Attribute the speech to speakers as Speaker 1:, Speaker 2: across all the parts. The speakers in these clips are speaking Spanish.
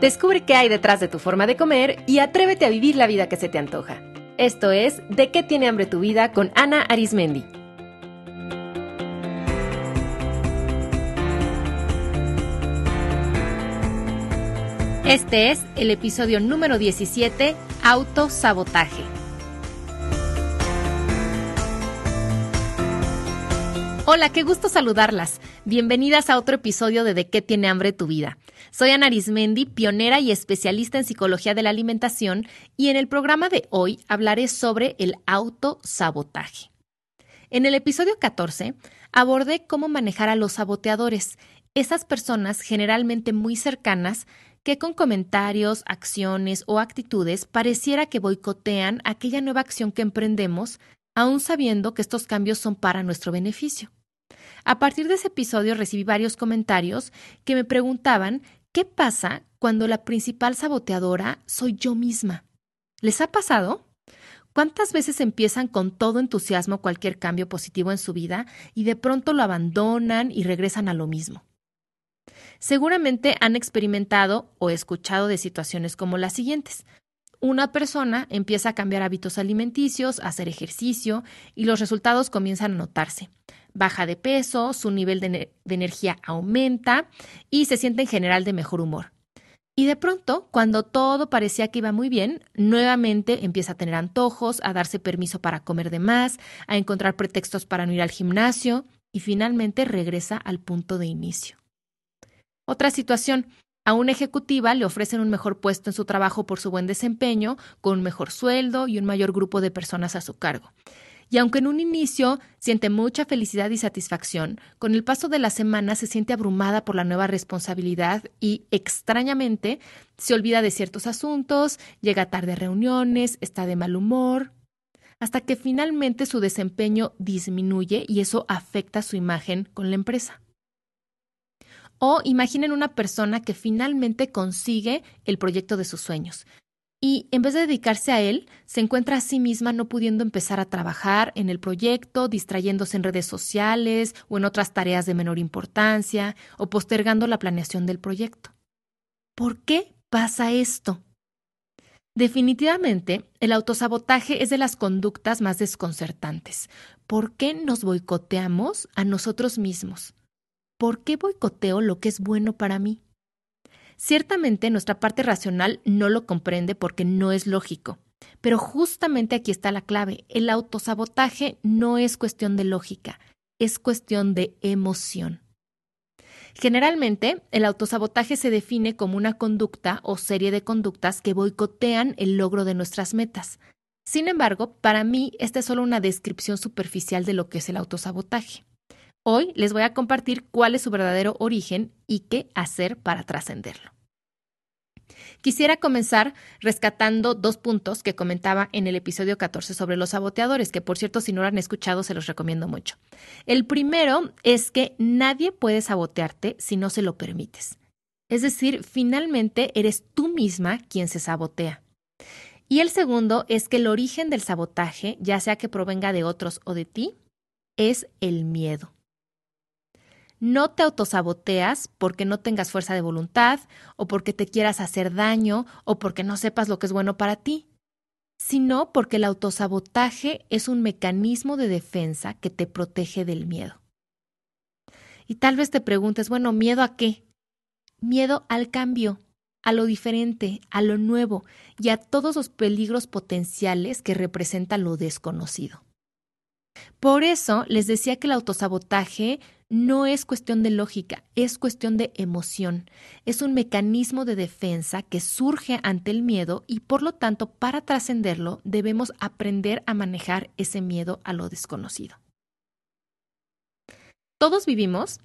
Speaker 1: Descubre qué hay detrás de tu forma de comer y atrévete a vivir la vida que se te antoja. Esto es De qué tiene hambre tu vida con Ana Arismendi. Este es el episodio número 17, Autosabotaje. Hola, qué gusto saludarlas. Bienvenidas a otro episodio de De qué tiene hambre tu vida. Soy Ana Arismendi, pionera y especialista en psicología de la alimentación, y en el programa de hoy hablaré sobre el autosabotaje. En el episodio 14 abordé cómo manejar a los saboteadores, esas personas generalmente muy cercanas que con comentarios, acciones o actitudes pareciera que boicotean aquella nueva acción que emprendemos aún sabiendo que estos cambios son para nuestro beneficio. A partir de ese episodio recibí varios comentarios que me preguntaban qué pasa cuando la principal saboteadora soy yo misma. ¿Les ha pasado? ¿Cuántas veces empiezan con todo entusiasmo cualquier cambio positivo en su vida y de pronto lo abandonan y regresan a lo mismo? Seguramente han experimentado o escuchado de situaciones como las siguientes una persona empieza a cambiar hábitos alimenticios, a hacer ejercicio y los resultados comienzan a notarse. Baja de peso, su nivel de, energía aumenta y se siente en general de mejor humor. Y de pronto, cuando todo parecía que iba muy bien, nuevamente empieza a tener antojos, a darse permiso para comer de más, a encontrar pretextos para no ir al gimnasio y finalmente regresa al punto de inicio. Otra situación, a una ejecutiva le ofrecen un mejor puesto en su trabajo por su buen desempeño, con un mejor sueldo y un mayor grupo de personas a su cargo. Y aunque en un inicio siente mucha felicidad y satisfacción, con el paso de la semana se siente abrumada por la nueva responsabilidad y, extrañamente, se olvida de ciertos asuntos, llega tarde a reuniones, está de mal humor, hasta que finalmente su desempeño disminuye y eso afecta su imagen con la empresa. O imaginen una persona que finalmente consigue el proyecto de sus sueños. Y en vez de dedicarse a él, se encuentra a sí misma no pudiendo empezar a trabajar en el proyecto, distrayéndose en redes sociales o en otras tareas de menor importancia, o postergando la planeación del proyecto. ¿Por qué pasa esto? Definitivamente, el autosabotaje es de las conductas más desconcertantes. ¿Por qué nos boicoteamos a nosotros mismos? ¿por qué boicoteo lo que es bueno para mí? Ciertamente nuestra parte racional no lo comprende porque no es lógico, pero justamente aquí está la clave. El autosabotaje no es cuestión de lógica, es cuestión de emoción. Generalmente, el autosabotaje se define como una conducta o serie de conductas que boicotean el logro de nuestras metas. Sin embargo, para mí, esta es solo una descripción superficial de lo que es el autosabotaje. Hoy les voy a compartir cuál es su verdadero origen y qué hacer para trascenderlo. Quisiera comenzar rescatando dos puntos que comentaba en el episodio 14 sobre los saboteadores, que por cierto si no lo han escuchado se los recomiendo mucho. El primero es que nadie puede sabotearte si no se lo permites. Es decir, finalmente eres tú misma quien se sabotea. Y el segundo es que el origen del sabotaje, ya sea que provenga de otros o de ti, es el miedo. No te autosaboteas porque no tengas fuerza de voluntad o porque te quieras hacer daño o porque no sepas lo que es bueno para ti, sino porque el autosabotaje es un mecanismo de defensa que te protege del miedo. Y tal vez te preguntes, bueno, ¿miedo a qué? Miedo al cambio, a lo diferente, a lo nuevo y a todos los peligros potenciales que representa lo desconocido. Por eso les decía que el autosabotaje no es cuestión de lógica, es cuestión de emoción. Es un mecanismo de defensa que surge ante el miedo y por lo tanto para trascenderlo debemos aprender a manejar ese miedo a lo desconocido. Todos vivimos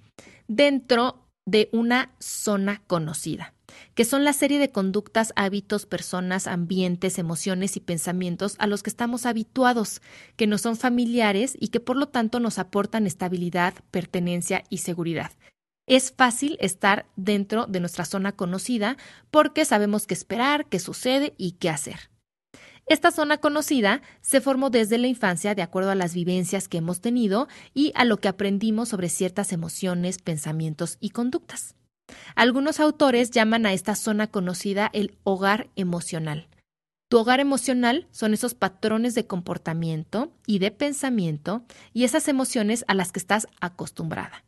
Speaker 1: dentro de una zona conocida que son la serie de conductas, hábitos, personas, ambientes, emociones y pensamientos a los que estamos habituados, que nos son familiares y que por lo tanto nos aportan estabilidad, pertenencia y seguridad. Es fácil estar dentro de nuestra zona conocida porque sabemos qué esperar, qué sucede y qué hacer. Esta zona conocida se formó desde la infancia de acuerdo a las vivencias que hemos tenido y a lo que aprendimos sobre ciertas emociones, pensamientos y conductas. Algunos autores llaman a esta zona conocida el hogar emocional. Tu hogar emocional son esos patrones de comportamiento y de pensamiento y esas emociones a las que estás acostumbrada.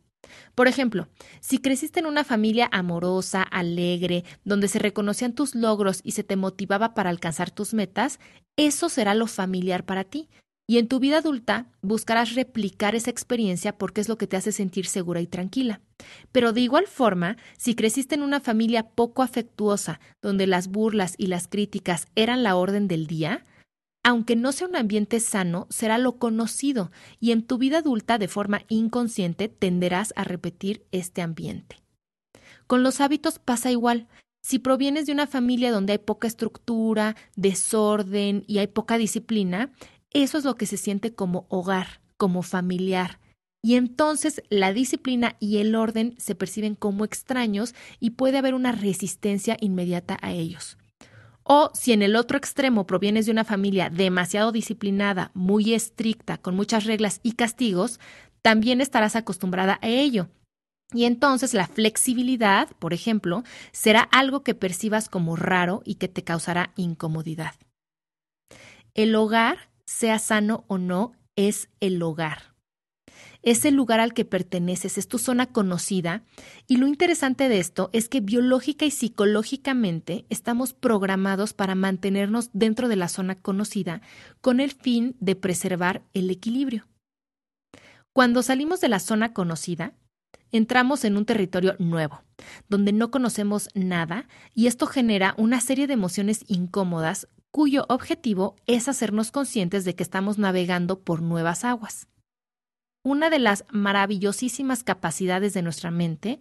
Speaker 1: Por ejemplo, si creciste en una familia amorosa, alegre, donde se reconocían tus logros y se te motivaba para alcanzar tus metas, eso será lo familiar para ti. Y en tu vida adulta buscarás replicar esa experiencia porque es lo que te hace sentir segura y tranquila. Pero de igual forma, si creciste en una familia poco afectuosa, donde las burlas y las críticas eran la orden del día, aunque no sea un ambiente sano, será lo conocido y en tu vida adulta de forma inconsciente tenderás a repetir este ambiente. Con los hábitos pasa igual. Si provienes de una familia donde hay poca estructura, desorden y hay poca disciplina, eso es lo que se siente como hogar, como familiar. Y entonces la disciplina y el orden se perciben como extraños y puede haber una resistencia inmediata a ellos. O si en el otro extremo provienes de una familia demasiado disciplinada, muy estricta, con muchas reglas y castigos, también estarás acostumbrada a ello. Y entonces la flexibilidad, por ejemplo, será algo que percibas como raro y que te causará incomodidad. El hogar, sea sano o no, es el hogar es el lugar al que perteneces, es tu zona conocida. Y lo interesante de esto es que biológica y psicológicamente estamos programados para mantenernos dentro de la zona conocida con el fin de preservar el equilibrio. Cuando salimos de la zona conocida, entramos en un territorio nuevo, donde no conocemos nada y esto genera una serie de emociones incómodas cuyo objetivo es hacernos conscientes de que estamos navegando por nuevas aguas. Una de las maravillosísimas capacidades de nuestra mente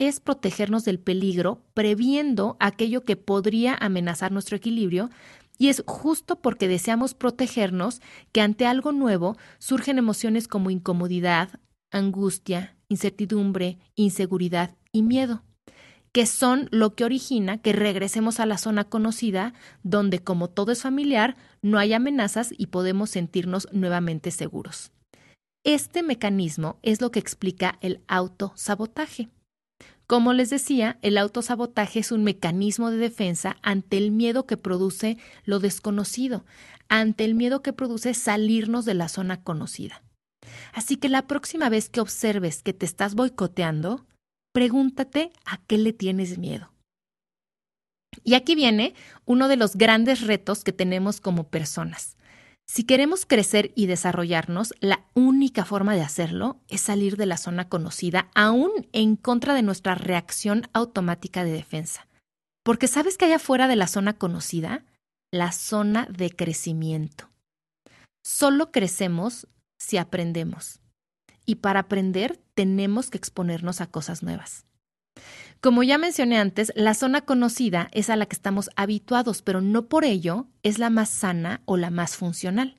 Speaker 1: es protegernos del peligro, previendo aquello que podría amenazar nuestro equilibrio, y es justo porque deseamos protegernos que ante algo nuevo surgen emociones como incomodidad, angustia, incertidumbre, inseguridad y miedo, que son lo que origina que regresemos a la zona conocida, donde como todo es familiar, no hay amenazas y podemos sentirnos nuevamente seguros. Este mecanismo es lo que explica el autosabotaje. Como les decía, el autosabotaje es un mecanismo de defensa ante el miedo que produce lo desconocido, ante el miedo que produce salirnos de la zona conocida. Así que la próxima vez que observes que te estás boicoteando, pregúntate a qué le tienes miedo. Y aquí viene uno de los grandes retos que tenemos como personas. Si queremos crecer y desarrollarnos, la única forma de hacerlo es salir de la zona conocida, aún en contra de nuestra reacción automática de defensa. Porque ¿sabes que hay afuera de la zona conocida? La zona de crecimiento. Solo crecemos si aprendemos. Y para aprender tenemos que exponernos a cosas nuevas. Como ya mencioné antes, la zona conocida es a la que estamos habituados, pero no por ello es la más sana o la más funcional.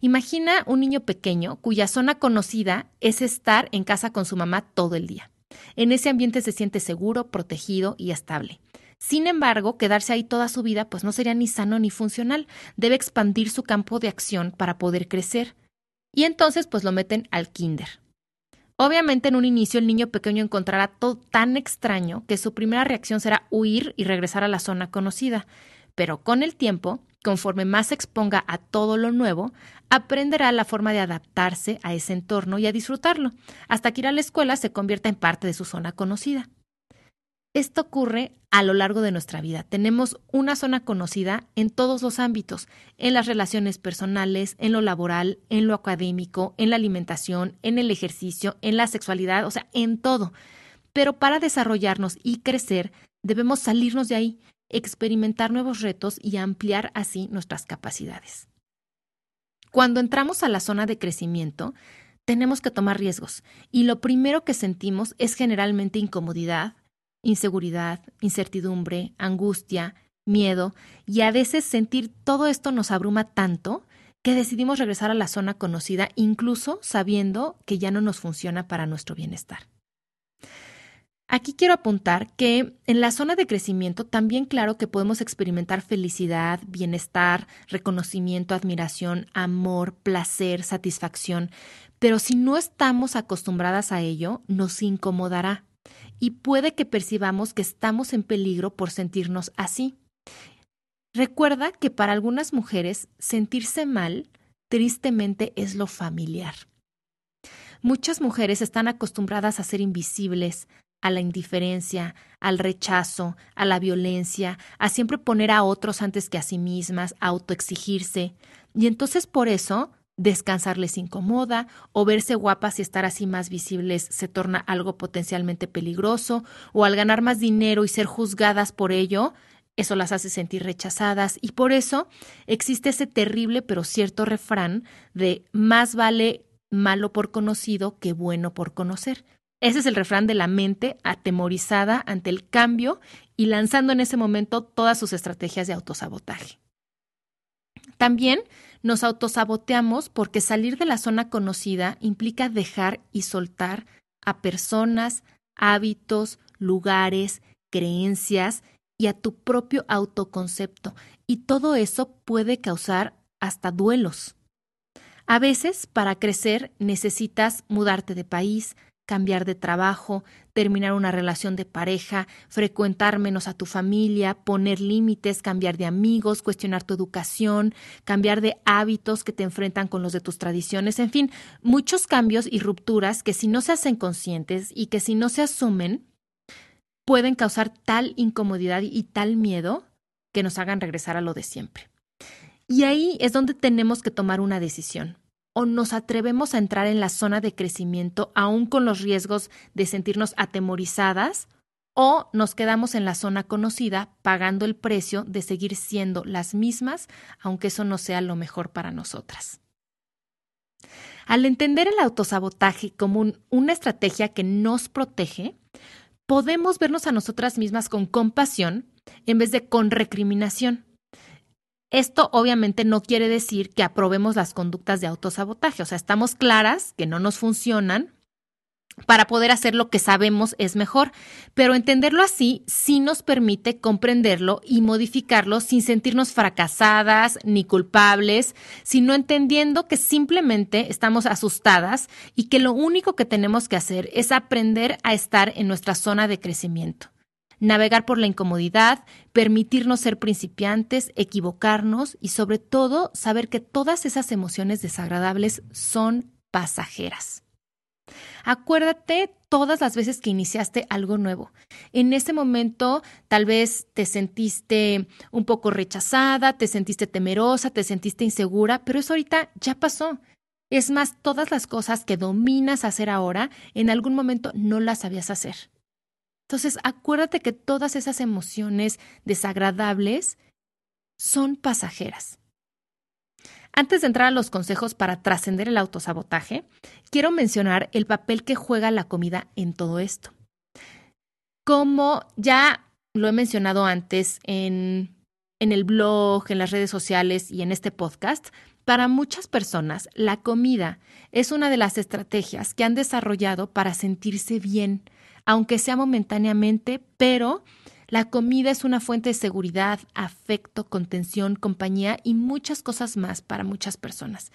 Speaker 1: Imagina un niño pequeño cuya zona conocida es estar en casa con su mamá todo el día. En ese ambiente se siente seguro, protegido y estable. Sin embargo, quedarse ahí toda su vida pues no sería ni sano ni funcional. Debe expandir su campo de acción para poder crecer. Y entonces pues lo meten al kinder. Obviamente en un inicio el niño pequeño encontrará todo tan extraño que su primera reacción será huir y regresar a la zona conocida, pero con el tiempo, conforme más se exponga a todo lo nuevo, aprenderá la forma de adaptarse a ese entorno y a disfrutarlo, hasta que ir a la escuela se convierta en parte de su zona conocida. Esto ocurre a lo largo de nuestra vida. Tenemos una zona conocida en todos los ámbitos, en las relaciones personales, en lo laboral, en lo académico, en la alimentación, en el ejercicio, en la sexualidad, o sea, en todo. Pero para desarrollarnos y crecer, debemos salirnos de ahí, experimentar nuevos retos y ampliar así nuestras capacidades. Cuando entramos a la zona de crecimiento, tenemos que tomar riesgos y lo primero que sentimos es generalmente incomodidad, inseguridad, incertidumbre, angustia, miedo, y a veces sentir todo esto nos abruma tanto que decidimos regresar a la zona conocida incluso sabiendo que ya no nos funciona para nuestro bienestar. Aquí quiero apuntar que en la zona de crecimiento también claro que podemos experimentar felicidad, bienestar, reconocimiento, admiración, amor, placer, satisfacción, pero si no estamos acostumbradas a ello, nos incomodará y puede que percibamos que estamos en peligro por sentirnos así. Recuerda que para algunas mujeres sentirse mal tristemente es lo familiar. Muchas mujeres están acostumbradas a ser invisibles, a la indiferencia, al rechazo, a la violencia, a siempre poner a otros antes que a sí mismas, a autoexigirse. Y entonces por eso descansar les incomoda o verse guapas y estar así más visibles se torna algo potencialmente peligroso o al ganar más dinero y ser juzgadas por ello, eso las hace sentir rechazadas y por eso existe ese terrible pero cierto refrán de más vale malo por conocido que bueno por conocer. Ese es el refrán de la mente atemorizada ante el cambio y lanzando en ese momento todas sus estrategias de autosabotaje. También nos autosaboteamos porque salir de la zona conocida implica dejar y soltar a personas, hábitos, lugares, creencias y a tu propio autoconcepto. Y todo eso puede causar hasta duelos. A veces, para crecer, necesitas mudarte de país, cambiar de trabajo, terminar una relación de pareja, frecuentar menos a tu familia, poner límites, cambiar de amigos, cuestionar tu educación, cambiar de hábitos que te enfrentan con los de tus tradiciones, en fin, muchos cambios y rupturas que si no se hacen conscientes y que si no se asumen, pueden causar tal incomodidad y tal miedo que nos hagan regresar a lo de siempre. Y ahí es donde tenemos que tomar una decisión o nos atrevemos a entrar en la zona de crecimiento aún con los riesgos de sentirnos atemorizadas o nos quedamos en la zona conocida pagando el precio de seguir siendo las mismas aunque eso no sea lo mejor para nosotras. Al entender el autosabotaje como una estrategia que nos protege, podemos vernos a nosotras mismas con compasión en vez de con recriminación. Esto obviamente no quiere decir que aprobemos las conductas de autosabotaje, o sea, estamos claras que no nos funcionan para poder hacer lo que sabemos es mejor, pero entenderlo así sí nos permite comprenderlo y modificarlo sin sentirnos fracasadas ni culpables, sino entendiendo que simplemente estamos asustadas y que lo único que tenemos que hacer es aprender a estar en nuestra zona de crecimiento navegar por la incomodidad, permitirnos ser principiantes, equivocarnos y sobre todo saber que todas esas emociones desagradables son pasajeras. Acuérdate todas las veces que iniciaste algo nuevo. En ese momento tal vez te sentiste un poco rechazada, te sentiste temerosa, te sentiste insegura, pero eso ahorita ya pasó. Es más, todas las cosas que dominas hacer ahora, en algún momento no las sabías hacer. Entonces, acuérdate que todas esas emociones desagradables son pasajeras. Antes de entrar a los consejos para trascender el autosabotaje, quiero mencionar el papel que juega la comida en todo esto. Como ya lo he mencionado antes en, en el blog, en las redes sociales y en este podcast, para muchas personas la comida es una de las estrategias que han desarrollado para sentirse bien, aunque sea momentáneamente, pero la comida es una fuente de seguridad, afecto, contención, compañía y muchas cosas más para muchas personas.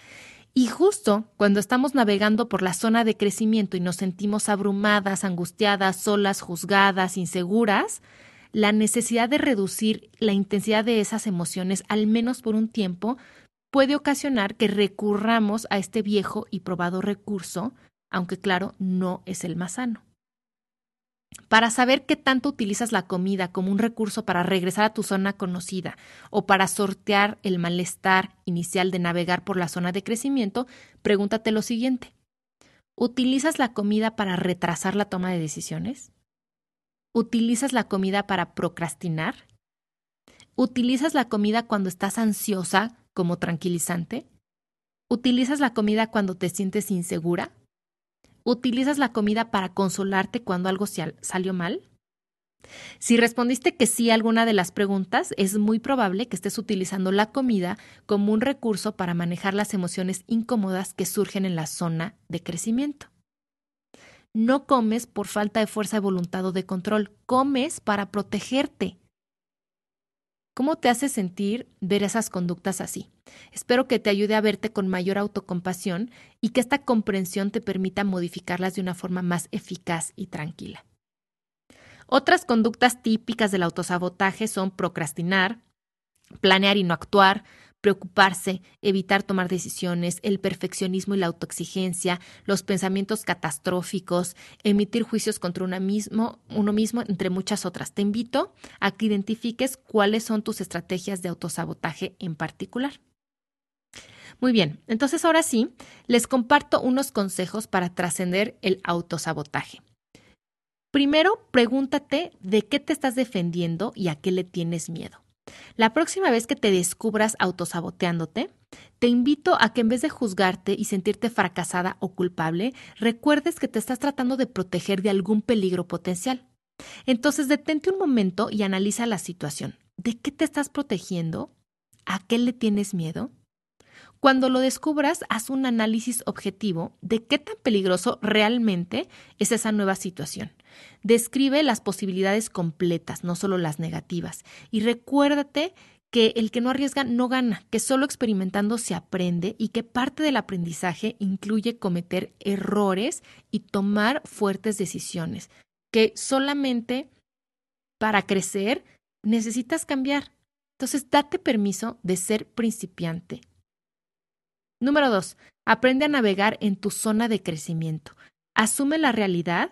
Speaker 1: Y justo cuando estamos navegando por la zona de crecimiento y nos sentimos abrumadas, angustiadas, solas, juzgadas, inseguras, la necesidad de reducir la intensidad de esas emociones, al menos por un tiempo, puede ocasionar que recurramos a este viejo y probado recurso, aunque claro, no es el más sano. Para saber qué tanto utilizas la comida como un recurso para regresar a tu zona conocida o para sortear el malestar inicial de navegar por la zona de crecimiento, pregúntate lo siguiente. ¿Utilizas la comida para retrasar la toma de decisiones? ¿Utilizas la comida para procrastinar? ¿Utilizas la comida cuando estás ansiosa como tranquilizante? ¿Utilizas la comida cuando te sientes insegura? ¿Utilizas la comida para consolarte cuando algo salió mal? Si respondiste que sí a alguna de las preguntas, es muy probable que estés utilizando la comida como un recurso para manejar las emociones incómodas que surgen en la zona de crecimiento. No comes por falta de fuerza de voluntad o de control, comes para protegerte. ¿Cómo te hace sentir ver esas conductas así? Espero que te ayude a verte con mayor autocompasión y que esta comprensión te permita modificarlas de una forma más eficaz y tranquila. Otras conductas típicas del autosabotaje son procrastinar, planear y no actuar, preocuparse, evitar tomar decisiones, el perfeccionismo y la autoexigencia, los pensamientos catastróficos, emitir juicios contra uno mismo, entre muchas otras. Te invito a que identifiques cuáles son tus estrategias de autosabotaje en particular. Muy bien, entonces ahora sí, les comparto unos consejos para trascender el autosabotaje. Primero, pregúntate de qué te estás defendiendo y a qué le tienes miedo. La próxima vez que te descubras autosaboteándote, te invito a que en vez de juzgarte y sentirte fracasada o culpable, recuerdes que te estás tratando de proteger de algún peligro potencial. Entonces detente un momento y analiza la situación. ¿De qué te estás protegiendo? ¿A qué le tienes miedo? Cuando lo descubras, haz un análisis objetivo de qué tan peligroso realmente es esa nueva situación. Describe las posibilidades completas, no solo las negativas. Y recuérdate que el que no arriesga no gana, que solo experimentando se aprende y que parte del aprendizaje incluye cometer errores y tomar fuertes decisiones, que solamente para crecer necesitas cambiar. Entonces, date permiso de ser principiante, Número dos, aprende a navegar en tu zona de crecimiento. Asume la realidad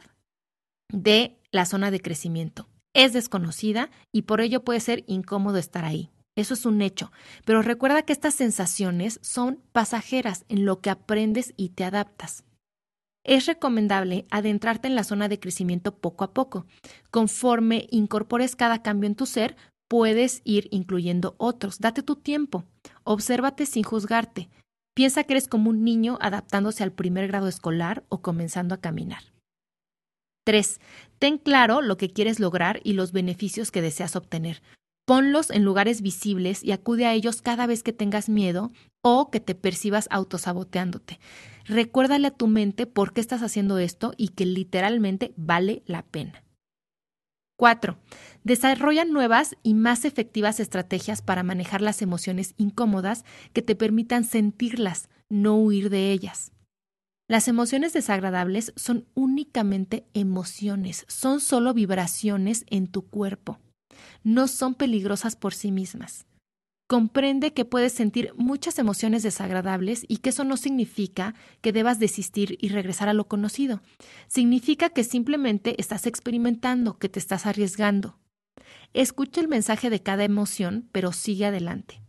Speaker 1: de la zona de crecimiento. Es desconocida y por ello puede ser incómodo estar ahí. Eso es un hecho. Pero recuerda que estas sensaciones son pasajeras en lo que aprendes y te adaptas. Es recomendable adentrarte en la zona de crecimiento poco a poco. Conforme incorpores cada cambio en tu ser, puedes ir incluyendo otros. Date tu tiempo. Obsérvate sin juzgarte. Piensa que eres como un niño adaptándose al primer grado escolar o comenzando a caminar. 3. Ten claro lo que quieres lograr y los beneficios que deseas obtener. Ponlos en lugares visibles y acude a ellos cada vez que tengas miedo o que te percibas autosaboteándote. Recuérdale a tu mente por qué estás haciendo esto y que literalmente vale la pena. 4. Desarrolla nuevas y más efectivas estrategias para manejar las emociones incómodas que te permitan sentirlas, no huir de ellas. Las emociones desagradables son únicamente emociones, son solo vibraciones en tu cuerpo. No son peligrosas por sí mismas. Comprende que puedes sentir muchas emociones desagradables y que eso no significa que debas desistir y regresar a lo conocido. Significa que simplemente estás experimentando, que te estás arriesgando. Escucha el mensaje de cada emoción, pero sigue adelante.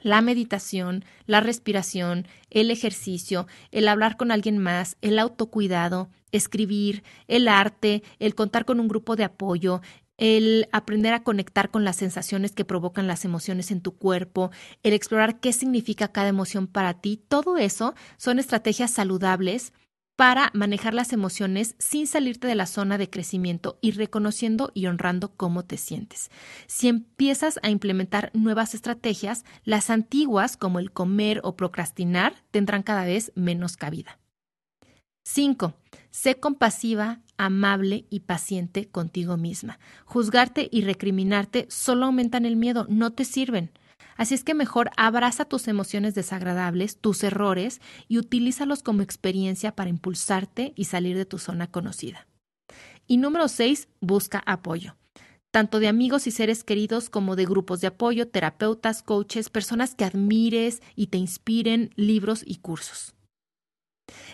Speaker 1: La meditación, la respiración, el ejercicio, el hablar con alguien más, el autocuidado, escribir, el arte, el contar con un grupo de apoyo, el aprender a conectar con las sensaciones que provocan las emociones en tu cuerpo, el explorar qué significa cada emoción para ti, todo eso son estrategias saludables para manejar las emociones sin salirte de la zona de crecimiento y reconociendo y honrando cómo te sientes. Si empiezas a implementar nuevas estrategias, las antiguas, como el comer o procrastinar, tendrán cada vez menos cabida. 5. Sé compasiva, amable y paciente contigo misma. Juzgarte y recriminarte solo aumentan el miedo, no te sirven. Así es que mejor abraza tus emociones desagradables, tus errores y utilízalos como experiencia para impulsarte y salir de tu zona conocida. Y número 6, busca apoyo tanto de amigos y seres queridos como de grupos de apoyo, terapeutas, coaches, personas que admires y te inspiren, libros y cursos.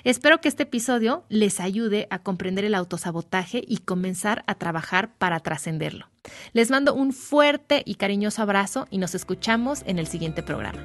Speaker 1: Espero que este episodio les ayude a comprender el autosabotaje y comenzar a trabajar para trascenderlo. Les mando un fuerte y cariñoso abrazo y nos escuchamos en el siguiente programa.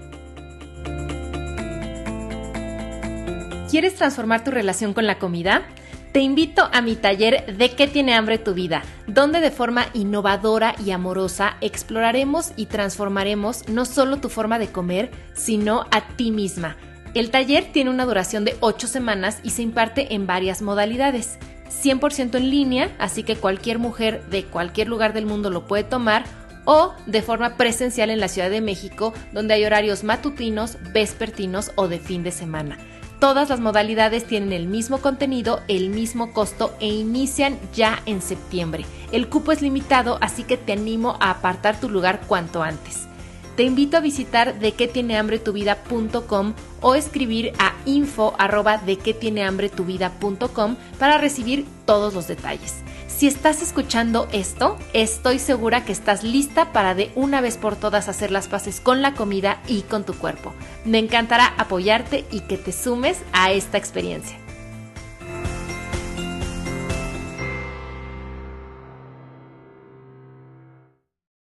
Speaker 1: ¿Quieres transformar tu relación con la comida? Te invito a mi taller de qué tiene hambre tu vida, donde de forma innovadora y amorosa exploraremos y transformaremos no solo tu forma de comer, sino a ti misma el taller tiene una duración de 8 semanas y se imparte en varias modalidades. 100% en línea, así que cualquier mujer de cualquier lugar del mundo lo puede tomar, o de forma presencial en la Ciudad de México, donde hay horarios matutinos, vespertinos o de fin de semana. Todas las modalidades tienen el mismo contenido, el mismo costo e inician ya en septiembre. El cupo es limitado, así que te animo a apartar tu lugar cuanto antes. Te invito a visitar de qué tiene hambre tu vida.com o escribir a info arroba qué tiene hambre tu vida.com para recibir todos los detalles. Si estás escuchando esto, estoy segura que estás lista para de una vez por todas hacer las paces con la comida y con tu cuerpo. Me encantará apoyarte y que te sumes a esta experiencia.